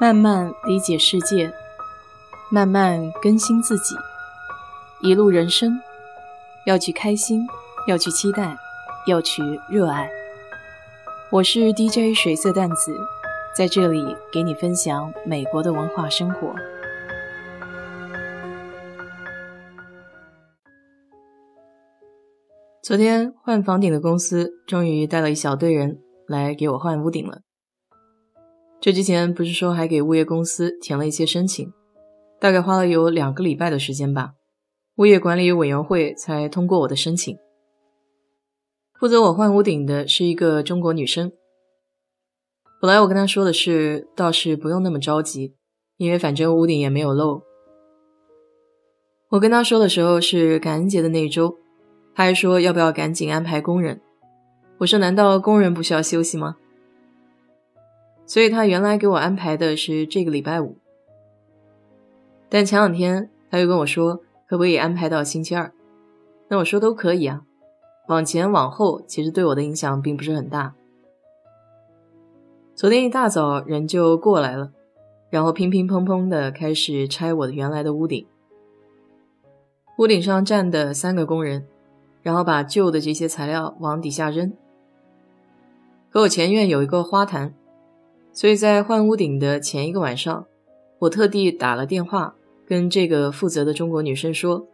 慢慢理解世界，慢慢更新自己。一路人生，要去开心，要去期待，要去热爱。我是 DJ 水色淡子，在这里给你分享美国的文化生活。昨天换房顶的公司终于带了一小队人来给我换屋顶了。这之前不是说还给物业公司填了一些申请，大概花了有两个礼拜的时间吧，物业管理委员会才通过我的申请。负责我换屋顶的是一个中国女生。本来我跟她说的是，倒是不用那么着急，因为反正屋顶也没有漏。我跟她说的时候是感恩节的那一周，她还说要不要赶紧安排工人。我说难道工人不需要休息吗？所以他原来给我安排的是这个礼拜五，但前两天他又跟我说可不可以安排到星期二，那我说都可以啊，往前往后其实对我的影响并不是很大。昨天一大早人就过来了，然后乒乒乓乓的开始拆我的原来的屋顶，屋顶上站的三个工人，然后把旧的这些材料往底下扔。可我前院有一个花坛。所以在换屋顶的前一个晚上，我特地打了电话跟这个负责的中国女生说，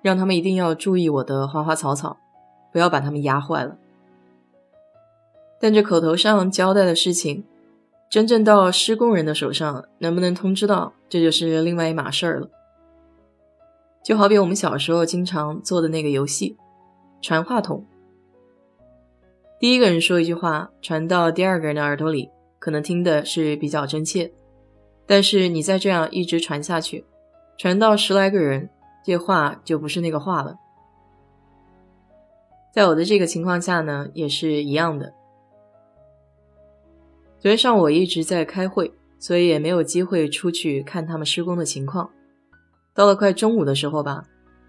让他们一定要注意我的花花草草，不要把它们压坏了。但这口头上交代的事情，真正到施工人的手上能不能通知到，这就是另外一码事儿了。就好比我们小时候经常做的那个游戏，传话筒，第一个人说一句话，传到第二个人的耳朵里。可能听的是比较真切，但是你再这样一直传下去，传到十来个人，这话就不是那个话了。在我的这个情况下呢，也是一样的。昨天上午我一直在开会，所以也没有机会出去看他们施工的情况。到了快中午的时候吧，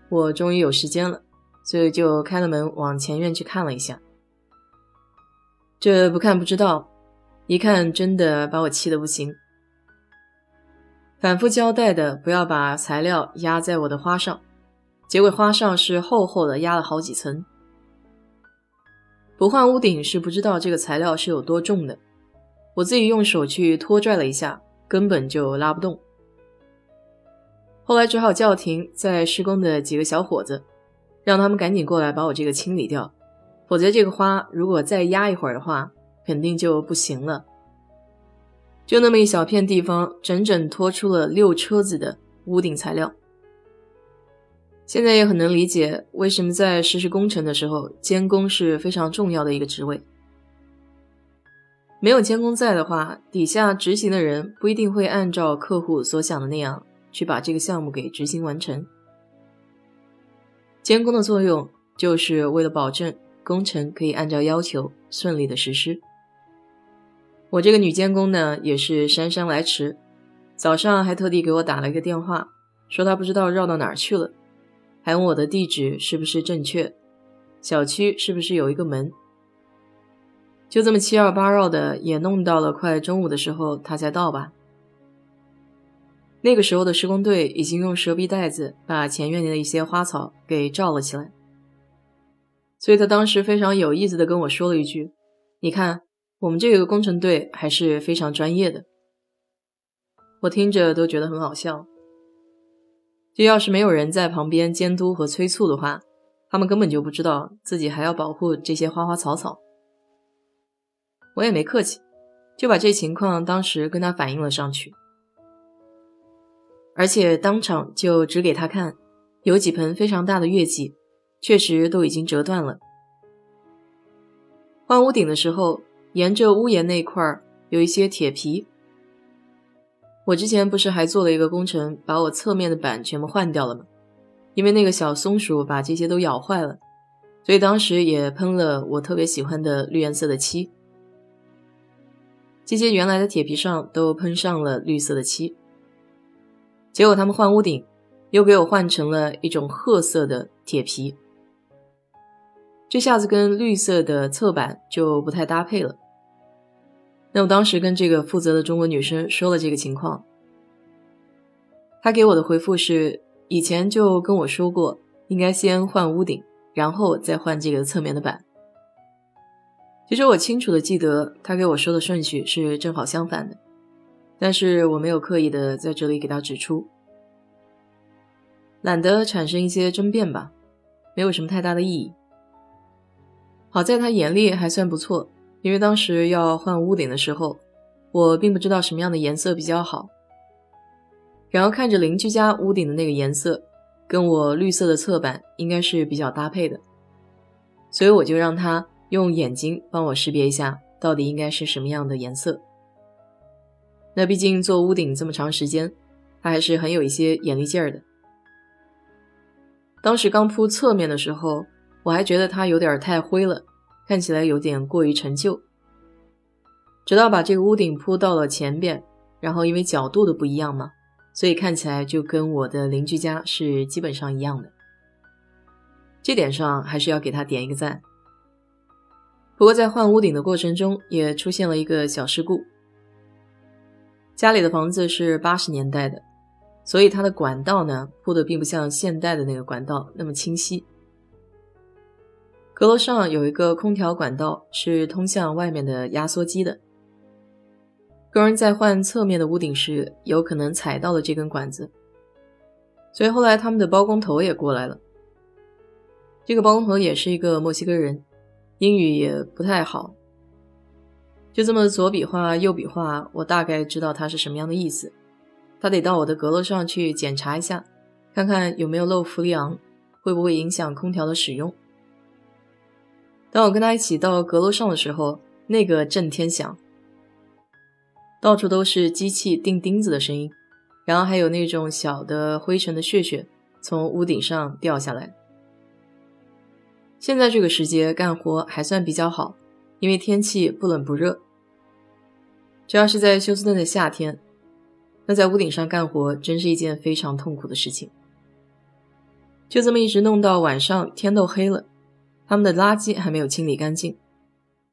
我终于有时间了，所以就开了门往前院去看了一下。这不看不知道。一看，真的把我气得不行。反复交代的，不要把材料压在我的花上，结果花上是厚厚的压了好几层。不换屋顶是不知道这个材料是有多重的，我自己用手去拖拽了一下，根本就拉不动。后来只好叫停在施工的几个小伙子，让他们赶紧过来把我这个清理掉，否则这个花如果再压一会儿的话。肯定就不行了。就那么一小片地方，整整拖出了六车子的屋顶材料。现在也很能理解为什么在实施工程的时候，监工是非常重要的一个职位。没有监工在的话，底下执行的人不一定会按照客户所想的那样去把这个项目给执行完成。监工的作用就是为了保证工程可以按照要求顺利的实施。我这个女监工呢，也是姗姗来迟，早上还特地给我打了一个电话，说她不知道绕到哪儿去了，还问我的地址是不是正确，小区是不是有一个门。就这么七绕八绕的，也弄到了快中午的时候，她才到吧。那个时候的施工队已经用蛇皮袋子把前院里的一些花草给罩了起来，所以他当时非常有意思的跟我说了一句：“你看。”我们这个工程队还是非常专业的，我听着都觉得很好笑。就要是没有人在旁边监督和催促的话，他们根本就不知道自己还要保护这些花花草草。我也没客气，就把这情况当时跟他反映了上去，而且当场就指给他看，有几盆非常大的月季，确实都已经折断了。换屋顶的时候。沿着屋檐那块儿有一些铁皮，我之前不是还做了一个工程，把我侧面的板全部换掉了吗？因为那个小松鼠把这些都咬坏了，所以当时也喷了我特别喜欢的绿颜色的漆。这些原来的铁皮上都喷上了绿色的漆，结果他们换屋顶，又给我换成了一种褐色的铁皮，这下子跟绿色的侧板就不太搭配了。那我当时跟这个负责的中国女生说了这个情况，她给我的回复是：以前就跟我说过，应该先换屋顶，然后再换这个侧面的板。其实我清楚的记得，她给我说的顺序是正好相反的，但是我没有刻意的在这里给她指出，懒得产生一些争辩吧，没有什么太大的意义。好在她眼力还算不错。因为当时要换屋顶的时候，我并不知道什么样的颜色比较好。然后看着邻居家屋顶的那个颜色，跟我绿色的侧板应该是比较搭配的，所以我就让他用眼睛帮我识别一下，到底应该是什么样的颜色。那毕竟做屋顶这么长时间，他还是很有一些眼力劲儿的。当时刚铺侧面的时候，我还觉得它有点太灰了。看起来有点过于陈旧，直到把这个屋顶铺到了前边，然后因为角度的不一样嘛，所以看起来就跟我的邻居家是基本上一样的。这点上还是要给他点一个赞。不过在换屋顶的过程中，也出现了一个小事故。家里的房子是八十年代的，所以它的管道呢铺的并不像现代的那个管道那么清晰。阁楼上有一个空调管道，是通向外面的压缩机的。工人在换侧面的屋顶时，有可能踩到了这根管子，所以后来他们的包工头也过来了。这个包工头也是一个墨西哥人，英语也不太好，就这么左比划右比划，我大概知道他是什么样的意思。他得到我的阁楼上去检查一下，看看有没有漏氟利昂，会不会影响空调的使用。当我跟他一起到阁楼上的时候，那个震天响，到处都是机器钉钉子的声音，然后还有那种小的灰尘的屑屑从屋顶上掉下来。现在这个时节干活还算比较好，因为天气不冷不热。这要是在休斯顿的夏天，那在屋顶上干活真是一件非常痛苦的事情。就这么一直弄到晚上，天都黑了。他们的垃圾还没有清理干净，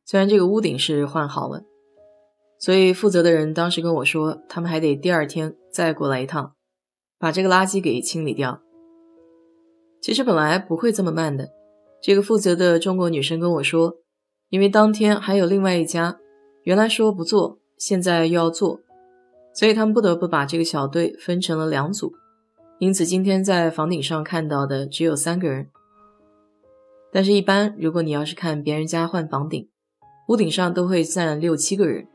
虽然这个屋顶是换好了，所以负责的人当时跟我说，他们还得第二天再过来一趟，把这个垃圾给清理掉。其实本来不会这么慢的，这个负责的中国女生跟我说，因为当天还有另外一家，原来说不做，现在又要做，所以他们不得不把这个小队分成了两组，因此今天在房顶上看到的只有三个人。但是，一般如果你要是看别人家换房顶，屋顶上都会站六七个人，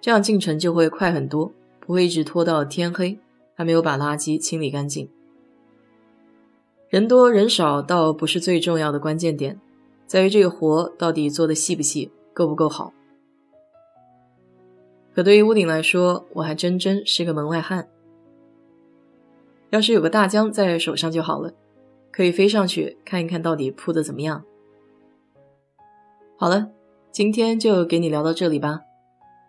这样进程就会快很多，不会一直拖到天黑还没有把垃圾清理干净。人多人少倒不是最重要的关键点，在于这个活到底做的细不细，够不够好。可对于屋顶来说，我还真真是个门外汉，要是有个大疆在手上就好了。可以飞上去看一看到底铺的怎么样。好了，今天就给你聊到这里吧。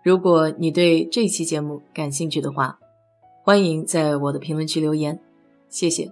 如果你对这期节目感兴趣的话，欢迎在我的评论区留言，谢谢。